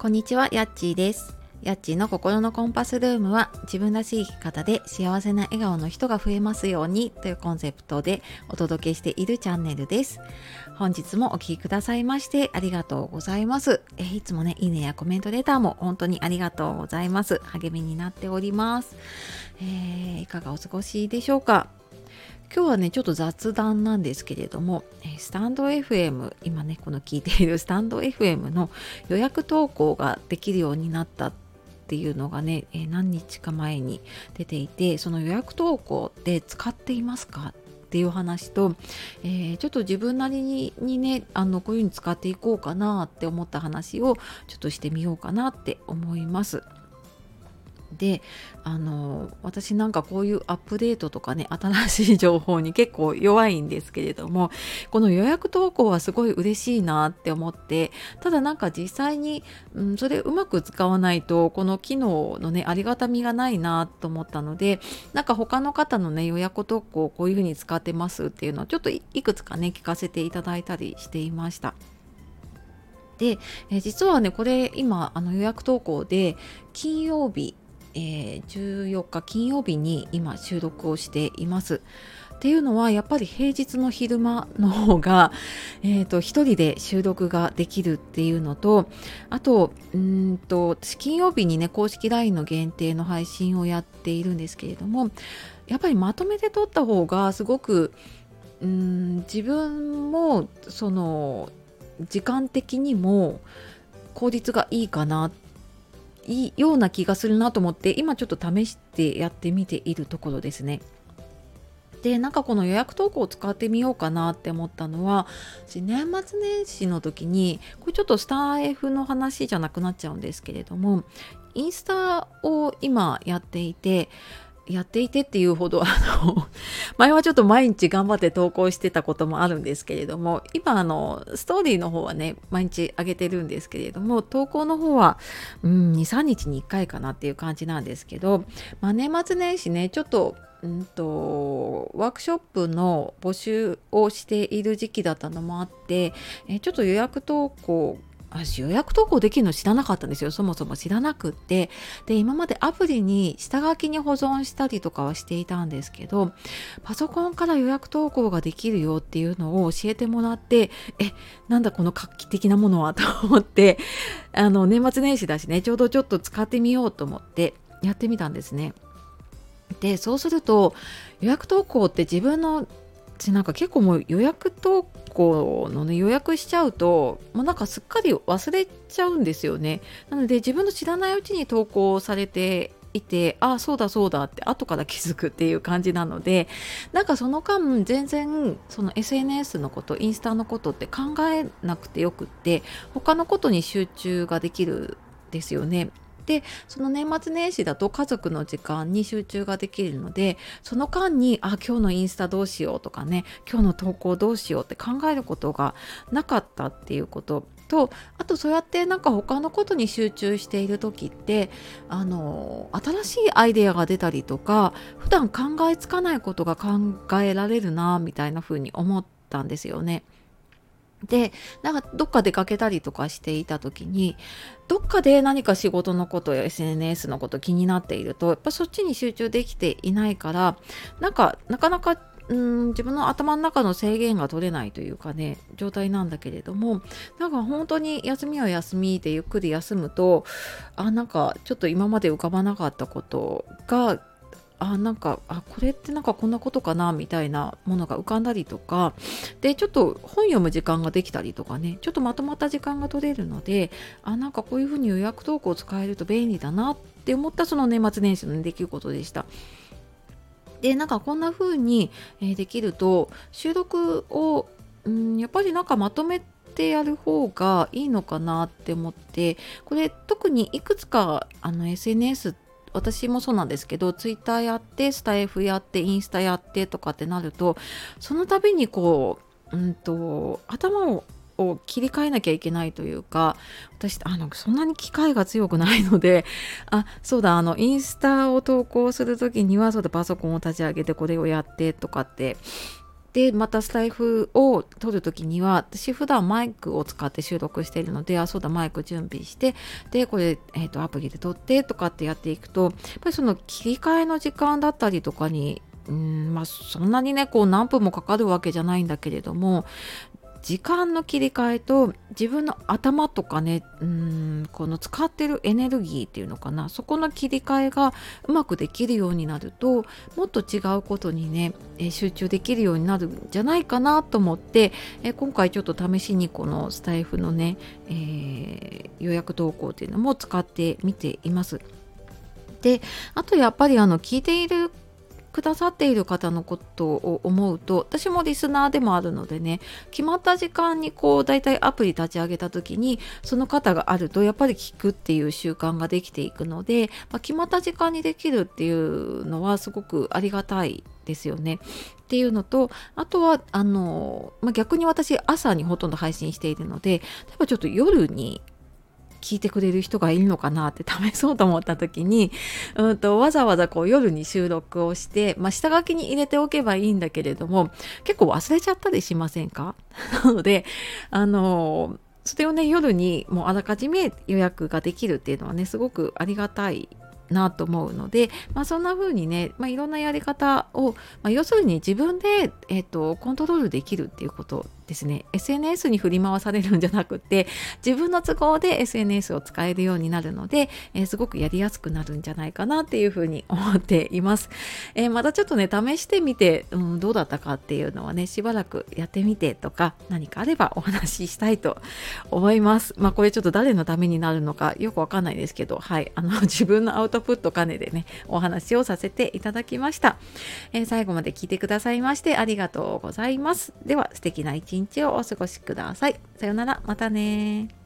こんにちは、やっちーです。やっちーの心のコンパスルームは自分らしい生き方で幸せな笑顔の人が増えますようにというコンセプトでお届けしているチャンネルです。本日もお聴きくださいましてありがとうございます。えいつもね、いいねやコメントレターも本当にありがとうございます。励みになっております。えーいかがお過ごしでしょうか？今日はねちょっと雑談なんですけれどもスタンド FM 今ねこの聞いているスタンド FM の予約投稿ができるようになったっていうのがね、え何日か前に出ていてその予約投稿って使っていますかっていう話と、えーちょっと自分なりににねあのこういうふうに使っていこうかなって思った話をちょっとしてみようかなって思います。であの私なんかこういうアップデートとかね新しい情報に結構弱いんですけれどもこの予約投稿はすごい嬉しいなって思ってただなんか実際に、うん、それうまく使わないとこの機能のねありがたみがないなと思ったのでなんか他の方のね予約投稿こういうふうに使ってますっていうのをちょっといくつかね聞かせていただいたりしていました。で、え実はねこれ今あの予約投稿で金曜日えー14日金曜日に今収録をしています。っていうのはやっぱり平日の昼間の方が、えー、と一人で収録ができるっていうのとあとうんと私金曜日にね公式 LINE の限定の配信をやっているんですけれどもやっぱりまとめて撮った方がすごくうん自分もその時間的にも効率がいいかなっていいような気がするなと思って今ちょっと試してやってみているところですね。でなんかこの予約投稿を使ってみようかなって思ったのは私年末年始の時にこれちょっとスター F の話じゃなくなっちゃうんですけれどもインスタを今やっていてやっていてっていうほど あの前はちょっと毎日頑張って投稿してたこともあるんですけれども今あのストーリーの方はね毎日上げてるんですけれども投稿の方はうん23日に1回かなっていう感じなんですけど、まあ、年末年始ねちょっとうんとワークショップの募集をしている時期だったのもあってえちょっと予約投稿私予約投稿できるの知らなかったんですよそもそも知らなくってで今までアプリに下書きに保存したりとかはしていたんですけどパソコンから予約投稿ができるよっていうのを教えてもらってえなんだこの画期的なものはと思ってあの年末年始だしねちょうどちょっと使ってみようと思ってやってみたんですね。でそうすると予約投稿って自分の私なんか結構もう予約投稿のね予約しちゃうともうなんかすっかり忘れちゃうんですよね。なので自分の知らないうちに投稿されていてああそうだそうだって後から気づくっていう感じなのでなんかその間全然その SNS のことインスタのことって考えなくてよくって他のことに集中ができるんですよね。でその年末年始だと家族の時間に集中ができるのでその間にあ今日のインスタどうしようとかね今日の投稿どうしようって考えることがなかったっていうこととあとそうやってなんか他のことに集中している時ってあの新しいアイデアが出たりとか普段考えつかないことが考えられるなみたいな風に思ったんですよね。でなんかどっか出かけたりとかしていた時にどっかで何か仕事のことや SNS のこと気になっているとやっぱそっちに集中できていないからなんかなかなかうん自分の頭の中の制限が取れないというかね状態なんだけれどもなんか本当に休みは休みでゆっくり休むとあなんかちょっと今まで浮かばなかったことがあなんかあこれってなんかこんなことかなみたいなものが浮かんだりとかでちょっと本読む時間ができたりとかねちょっとまとまった時間が取れるのであなんかこういうふうに予約投稿を使えると便利だなって思ったその年末年始の出来事でした。でなんかこんな風に、できると収録を、うん、やっぱりなんかまとめてやる方がいいのかなって思ってこれ特にいくつかあの SNS 私もそうなんですけどツイッターやってスタイフやってインスタやってとかってなるとその度にこう、うん、と頭をを切り替えなきゃいけないというか私あのそんなに機械が強くないのであそうだあのインスタを投稿する時にはそうだパソコンを立ち上げてこれをやってとかってでまたスタイフを撮る時には私普段マイクを使って収録しているのであそうだマイク準備してでこれ、えーと、アプリで撮ってとかってやっていくとやっぱりその切り替えの時間だったりとかにうんまあそんなにねこう何分もかかるわけじゃないんだけれども時間の切り替えと自分の頭とかねうんこの使ってるエネルギーっていうのかなそこの切り替えがうまくできるようになるともっと違うことにね、え集中できるようになるんじゃないかなと思って、え今回ちょっと試しにこのスタイフのね、えー、予約投稿っていうのも使ってみています。であとやっぱりあの聞いているくださっている方のことを思うと私もリスナーでもあるのでね決まった時間にこうだいたいアプリ立ち上げた時にその方があるとやっぱり聞くっていう習慣ができていくので、まあ、決まった時間にできるっていうのはすごくありがたいですよね。っていうのとあとはあの、まあ、逆に私朝にほとんど配信しているので例えばちょっと夜に聞いてくれる人がいるのかなって試そうと思った時に、うんと、わざわざこう夜に収録をして、まあ、下書きに入れておけばいいんだけれども結構忘れちゃったりしませんか？なのであのそれをね夜にもうあらかじめ予約ができるっていうのはねすごくありがたいなと思うので、まあ、そんな風にね、まあ、いろんなやり方を、まあ、要するに自分で、えーとコントロールできるっていうことですね。SNS に振り回されるんじゃなくて自分の都合で SNS を使えるようになるので、えー、すごくやりやすくなるんじゃないかなっていうふうに思っています、えー、またちょっとね試してみて、うん、どうだったかっていうのはねしばらくやってみてとか何かあればお話ししたいと思います。まあこれちょっと誰のためになるのかよくわかんないですけどはい。あの 自分のアウトプット兼ねでねお話をさせていただきました、えー、最後まで聞いてくださいましてありがとうございます。では素敵な一日日をお過ごしください。さようなら、またね